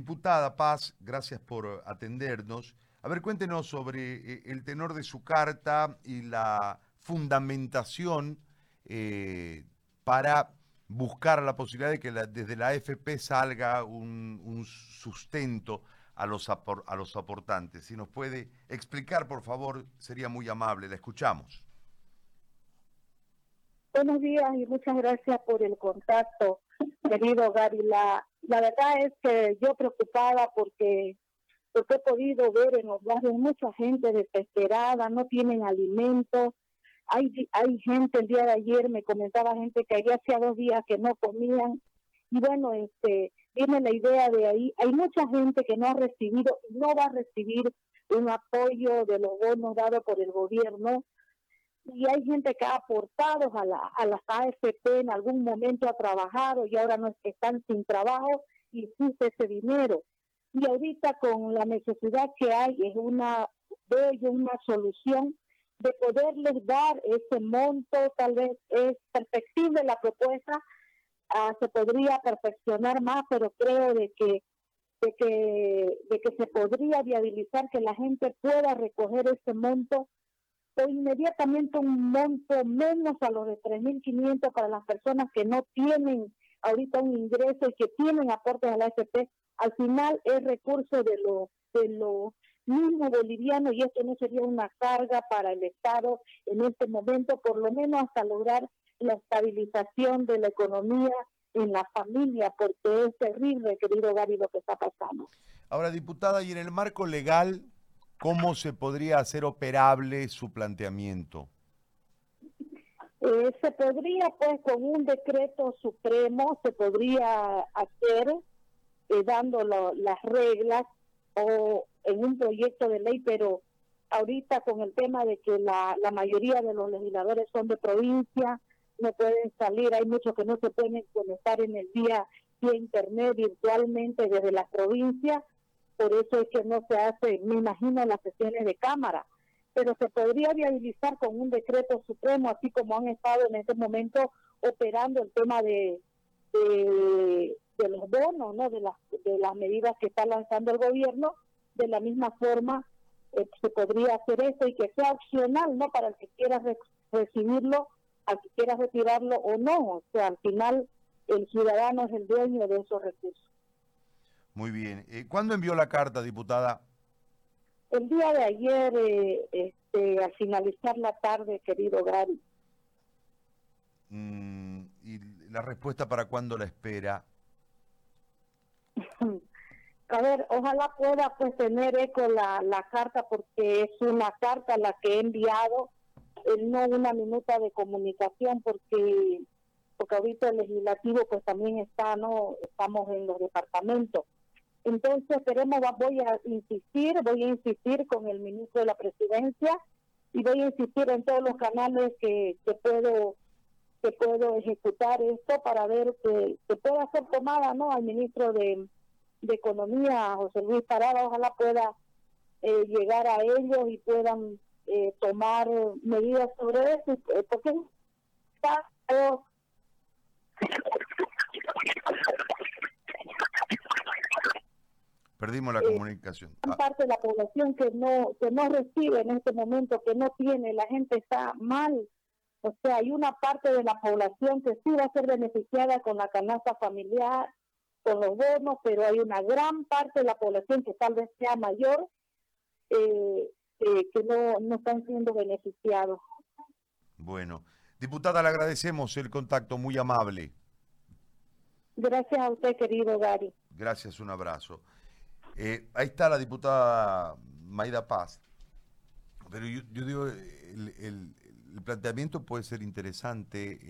diputada Paz, gracias por atendernos. A ver, cuéntenos sobre eh, el tenor de su carta y la fundamentación eh, para buscar la posibilidad de que desde la AFP salga un, sustento a los, a los aportantes. Si nos puede explicar, por favor, sería muy amable. La escuchamos. Buenos días y muchas gracias por el contacto, querido Gary. La, la verdad es que yo preocupada porque, porque he podido ver en los barrios mucha gente desesperada, no tienen alimentos, hay, hay gente, el día de ayer me comentaba gente que había hacía dos días que no comían. Y bueno, este, viene la idea de ahí. Hay mucha gente que no ha recibido y no va a recibir un apoyo de los bonos dados por el gobierno. Y hay gente que ha aportado a, la, a las AFP en algún momento ha trabajado y ahora no están sin trabajo y existe ese dinero. Y ahorita con la necesidad que hay es una, veo una solución de poderles dar ese monto, tal vez es perfectible la propuesta, ah, se podría perfeccionar más, pero creo de que, de que de que se podría viabilizar que la gente pueda recoger ese monto o inmediatamente un monto menos a los de 3.500 para las personas que no tienen ahorita un ingreso y que tienen aportes a la AFP, al final es recurso de los de los mismo boliviano y esto no sería una carga para el Estado en este momento, por lo menos hasta lograr la estabilización de la economía en la familia, porque es terrible, querido Gary, lo que está pasando. Ahora, diputada, y en el marco legal, ¿cómo se podría hacer operable su planteamiento? Eh, se podría, pues, con un decreto supremo, se podría hacer, eh, dando las reglas, o en un proyecto de ley, pero ahorita con el tema de que la, mayoría de los legisladores son de provincia, no pueden salir, hay muchos que no se pueden conectar en el día vía internet virtualmente desde la provincia, por eso es que no se hace, me imagino, las sesiones de cámara, pero se podría viabilizar con un decreto supremo, así como han estado en este momento operando el tema de, de, los bonos, ¿no? de, las, de las medidas que está lanzando el gobierno, de la misma forma eh, se podría hacer eso y que sea opcional, ¿no? Para el que quiera recibirlo, al que quiera retirarlo o no. O sea, al final el ciudadano es el dueño de esos recursos. Muy bien. Eh, ¿Cuándo envió la carta, diputada? El día de ayer, eh, este, al finalizar la tarde, querido Gary. Mm, ¿Y la respuesta para cuándo la espera? a ver, ojalá pueda pues tener eco la, la carta porque es una carta la que he enviado, eh, no una minuta de comunicación porque porque ahorita el legislativo pues también está, ¿no? Estamos en los departamentos. Entonces, queremos, voy a insistir, voy a insistir con el ministro de la presidencia y voy a insistir en todos los canales que, que puedo que puedo ejecutar esto para ver que, pueda ser tomada, ¿no? Al ministro de de Economía, José Luis Parada, ojalá pueda eh, llegar a ellos y puedan eh, tomar medidas sobre eso, eh, porque está... Perdimos la comunicación. Hay ah. parte de la población que no que no recibe en este momento, que no tiene, la gente está mal. O sea, hay una parte de la población que sí va a ser beneficiada con la canasta familiar, con los bonos, pero hay una gran parte de la población que tal vez sea mayor eh, eh, que no, no están siendo beneficiados. Bueno, diputada, le agradecemos el contacto, muy amable. Gracias a usted, querido Gary. Gracias, un abrazo. Eh, ahí está la diputada Maida Paz. Pero yo, digo, el planteamiento puede ser interesante.